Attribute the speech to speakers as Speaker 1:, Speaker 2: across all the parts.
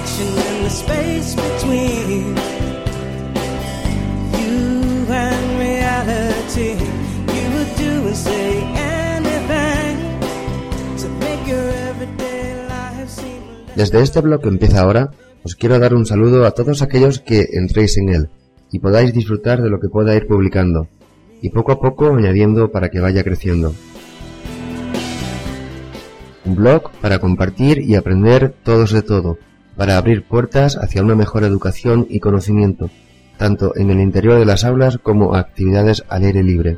Speaker 1: Fiction the space between you and reality. You would do and say anything to make your everyday life seem.
Speaker 2: Desde este blog que empieza ahora, os quiero dar un saludo a todos aquellos que entréis en él y podáis disfrutar de lo que pueda ir publicando, y poco a poco añadiendo para que vaya creciendo. Un blog para compartir y aprender todos de todo, para abrir puertas hacia una mejor educación y conocimiento, tanto en el interior de las aulas como actividades al aire libre.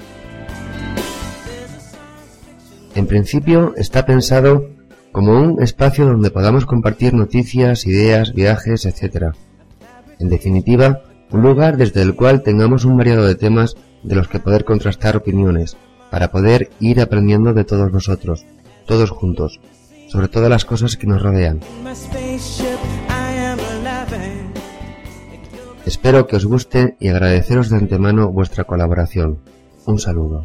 Speaker 2: En principio está pensado como un espacio donde podamos compartir noticias, ideas, viajes, etc. En definitiva, un lugar desde el cual tengamos un variado de temas de los que poder contrastar opiniones, para poder ir aprendiendo de todos nosotros, todos juntos, sobre todas las cosas que nos rodean. Espero que os guste y agradeceros de antemano vuestra colaboración. Un saludo.